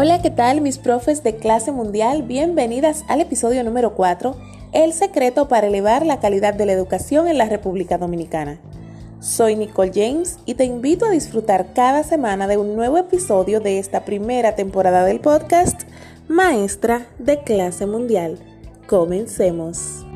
Hola, ¿qué tal mis profes de clase mundial? Bienvenidas al episodio número 4, El secreto para elevar la calidad de la educación en la República Dominicana. Soy Nicole James y te invito a disfrutar cada semana de un nuevo episodio de esta primera temporada del podcast Maestra de clase mundial. Comencemos.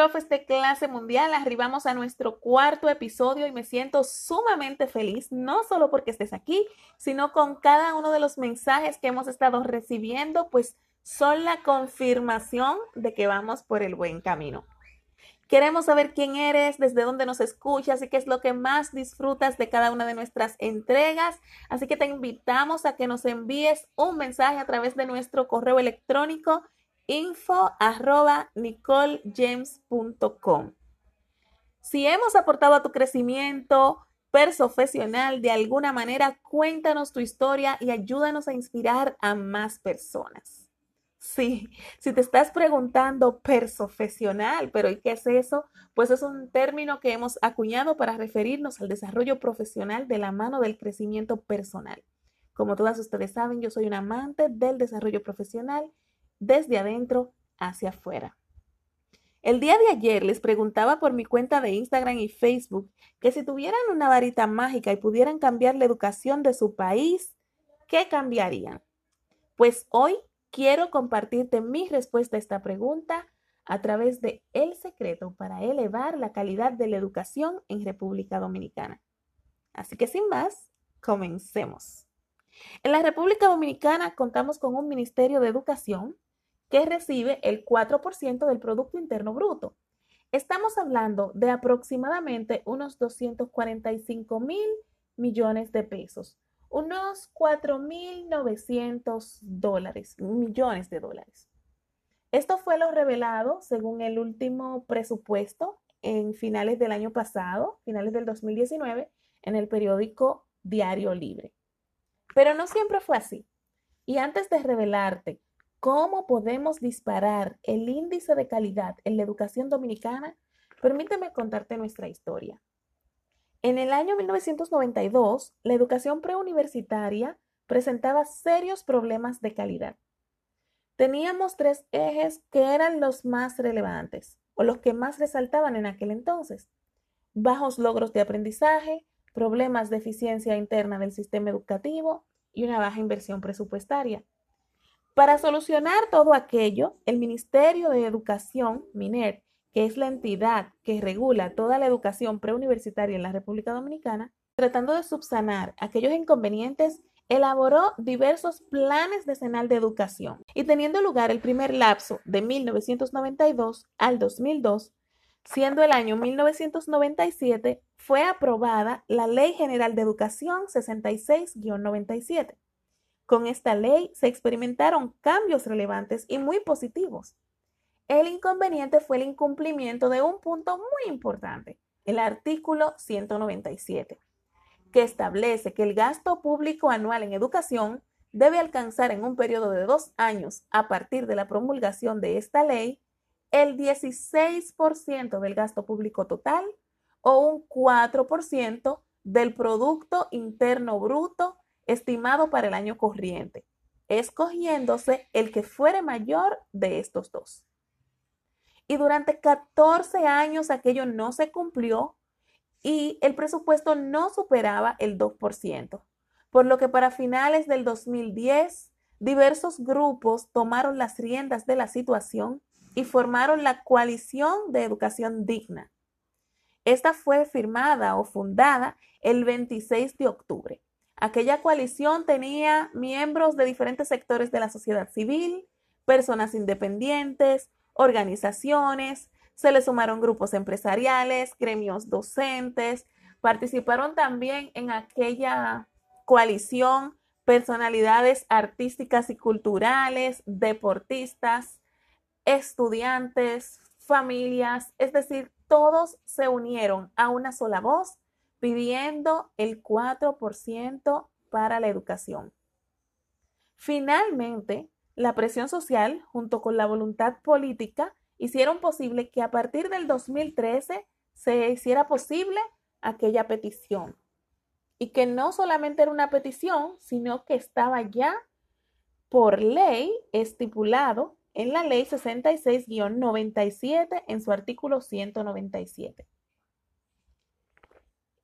Profes de clase mundial, arribamos a nuestro cuarto episodio y me siento sumamente feliz, no solo porque estés aquí, sino con cada uno de los mensajes que hemos estado recibiendo, pues son la confirmación de que vamos por el buen camino. Queremos saber quién eres, desde dónde nos escuchas y qué es lo que más disfrutas de cada una de nuestras entregas. Así que te invitamos a que nos envíes un mensaje a través de nuestro correo electrónico info arroba nicolejames.com. Si hemos aportado a tu crecimiento profesional de alguna manera, cuéntanos tu historia y ayúdanos a inspirar a más personas. Sí, si te estás preguntando profesional, pero ¿y qué es eso? Pues es un término que hemos acuñado para referirnos al desarrollo profesional de la mano del crecimiento personal. Como todas ustedes saben, yo soy un amante del desarrollo profesional desde adentro hacia afuera. El día de ayer les preguntaba por mi cuenta de Instagram y Facebook que si tuvieran una varita mágica y pudieran cambiar la educación de su país, ¿qué cambiarían? Pues hoy quiero compartirte mi respuesta a esta pregunta a través de El secreto para elevar la calidad de la educación en República Dominicana. Así que sin más, comencemos. En la República Dominicana contamos con un Ministerio de Educación que recibe el 4% del Producto Interno Bruto. Estamos hablando de aproximadamente unos 245 mil millones de pesos, unos 4.900 dólares, millones de dólares. Esto fue lo revelado según el último presupuesto en finales del año pasado, finales del 2019, en el periódico Diario Libre. Pero no siempre fue así. Y antes de revelarte cómo podemos disparar el índice de calidad en la educación dominicana, permíteme contarte nuestra historia. En el año 1992, la educación preuniversitaria presentaba serios problemas de calidad. Teníamos tres ejes que eran los más relevantes o los que más resaltaban en aquel entonces. Bajos logros de aprendizaje, problemas de eficiencia interna del sistema educativo y una baja inversión presupuestaria. Para solucionar todo aquello, el Ministerio de Educación, MINER, que es la entidad que regula toda la educación preuniversitaria en la República Dominicana, tratando de subsanar aquellos inconvenientes, elaboró diversos planes decenal de educación. Y teniendo lugar el primer lapso de 1992 al 2002, siendo el año 1997, fue aprobada la Ley General de Educación 66-97 con esta ley se experimentaron cambios relevantes y muy positivos. El inconveniente fue el incumplimiento de un punto muy importante, el artículo 197, que establece que el gasto público anual en educación debe alcanzar en un periodo de dos años a partir de la promulgación de esta ley el 16% del gasto público total o un 4% del Producto Interno Bruto estimado para el año corriente, escogiéndose el que fuere mayor de estos dos. Y durante 14 años aquello no se cumplió y el presupuesto no superaba el 2%, por lo que para finales del 2010 diversos grupos tomaron las riendas de la situación y formaron la coalición de educación digna. Esta fue firmada o fundada el 26 de octubre Aquella coalición tenía miembros de diferentes sectores de la sociedad civil, personas independientes, organizaciones, se le sumaron grupos empresariales, gremios docentes, participaron también en aquella coalición personalidades artísticas y culturales, deportistas, estudiantes, familias, es decir, todos se unieron a una sola voz pidiendo el 4% para la educación. Finalmente, la presión social junto con la voluntad política hicieron posible que a partir del 2013 se hiciera posible aquella petición. y que no solamente era una petición, sino que estaba ya por ley estipulado en la ley 66-97 en su artículo 197.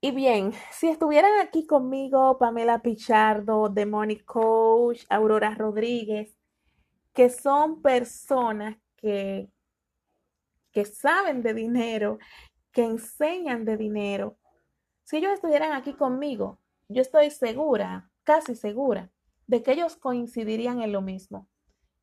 Y bien, si estuvieran aquí conmigo Pamela Pichardo, The Money Coach, Aurora Rodríguez, que son personas que, que saben de dinero, que enseñan de dinero, si ellos estuvieran aquí conmigo, yo estoy segura, casi segura, de que ellos coincidirían en lo mismo,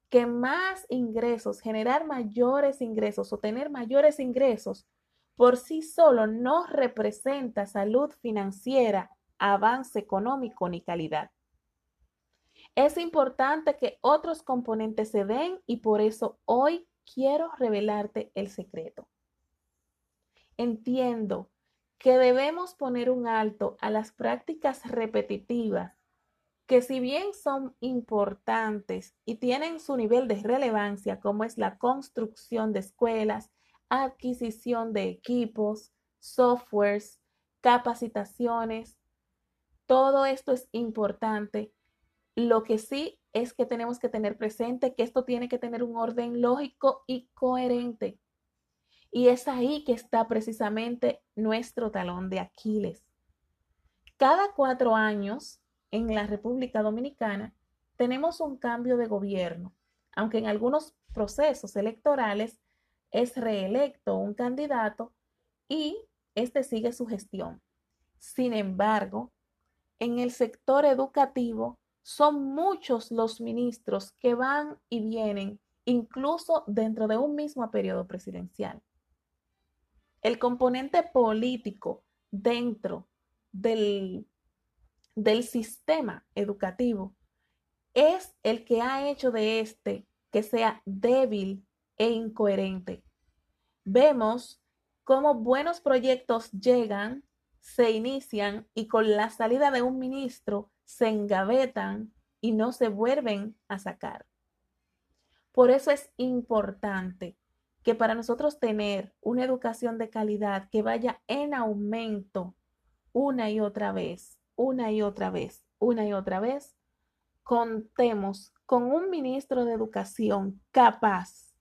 que más ingresos, generar mayores ingresos o tener mayores ingresos por sí solo no representa salud financiera, avance económico ni calidad. Es importante que otros componentes se den y por eso hoy quiero revelarte el secreto. Entiendo que debemos poner un alto a las prácticas repetitivas que si bien son importantes y tienen su nivel de relevancia, como es la construcción de escuelas, adquisición de equipos, softwares, capacitaciones. Todo esto es importante. Lo que sí es que tenemos que tener presente que esto tiene que tener un orden lógico y coherente. Y es ahí que está precisamente nuestro talón de Aquiles. Cada cuatro años en la República Dominicana tenemos un cambio de gobierno, aunque en algunos procesos electorales es reelecto un candidato y este sigue su gestión. Sin embargo, en el sector educativo son muchos los ministros que van y vienen, incluso dentro de un mismo periodo presidencial. El componente político dentro del, del sistema educativo es el que ha hecho de este que sea débil e incoherente. Vemos cómo buenos proyectos llegan, se inician y con la salida de un ministro se engavetan y no se vuelven a sacar. Por eso es importante que para nosotros tener una educación de calidad que vaya en aumento una y otra vez, una y otra vez, una y otra vez, contemos con un ministro de educación capaz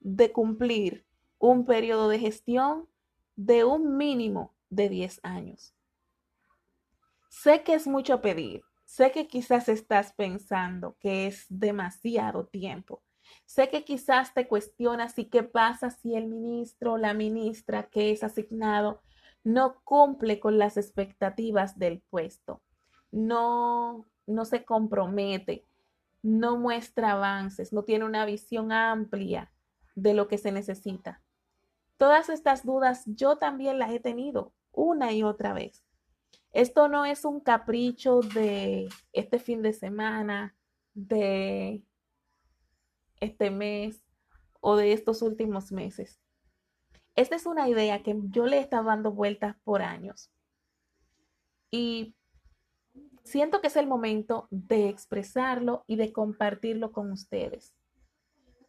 de cumplir un periodo de gestión de un mínimo de 10 años. Sé que es mucho pedir, sé que quizás estás pensando que es demasiado tiempo, sé que quizás te cuestionas y qué pasa si el ministro o la ministra que es asignado no cumple con las expectativas del puesto, no, no se compromete, no muestra avances, no tiene una visión amplia de lo que se necesita. Todas estas dudas yo también las he tenido una y otra vez. Esto no es un capricho de este fin de semana, de este mes o de estos últimos meses. Esta es una idea que yo le he estado dando vueltas por años. Y siento que es el momento de expresarlo y de compartirlo con ustedes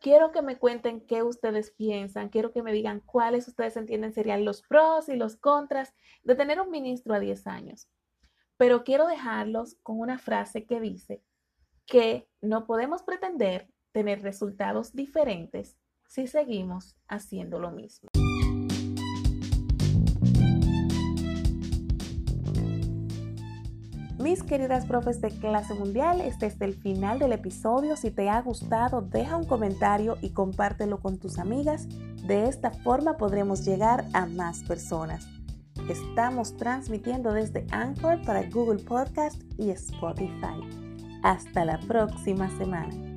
quiero que me cuenten qué ustedes piensan, quiero que me digan cuáles ustedes entienden serían los pros y los contras de tener un ministro a 10 años. Pero quiero dejarlos con una frase que dice que no podemos pretender tener resultados diferentes si seguimos haciendo lo mismo. Mis queridas profes de clase mundial, este es el final del episodio. Si te ha gustado, deja un comentario y compártelo con tus amigas. De esta forma podremos llegar a más personas. Estamos transmitiendo desde Anchor para Google Podcast y Spotify. Hasta la próxima semana.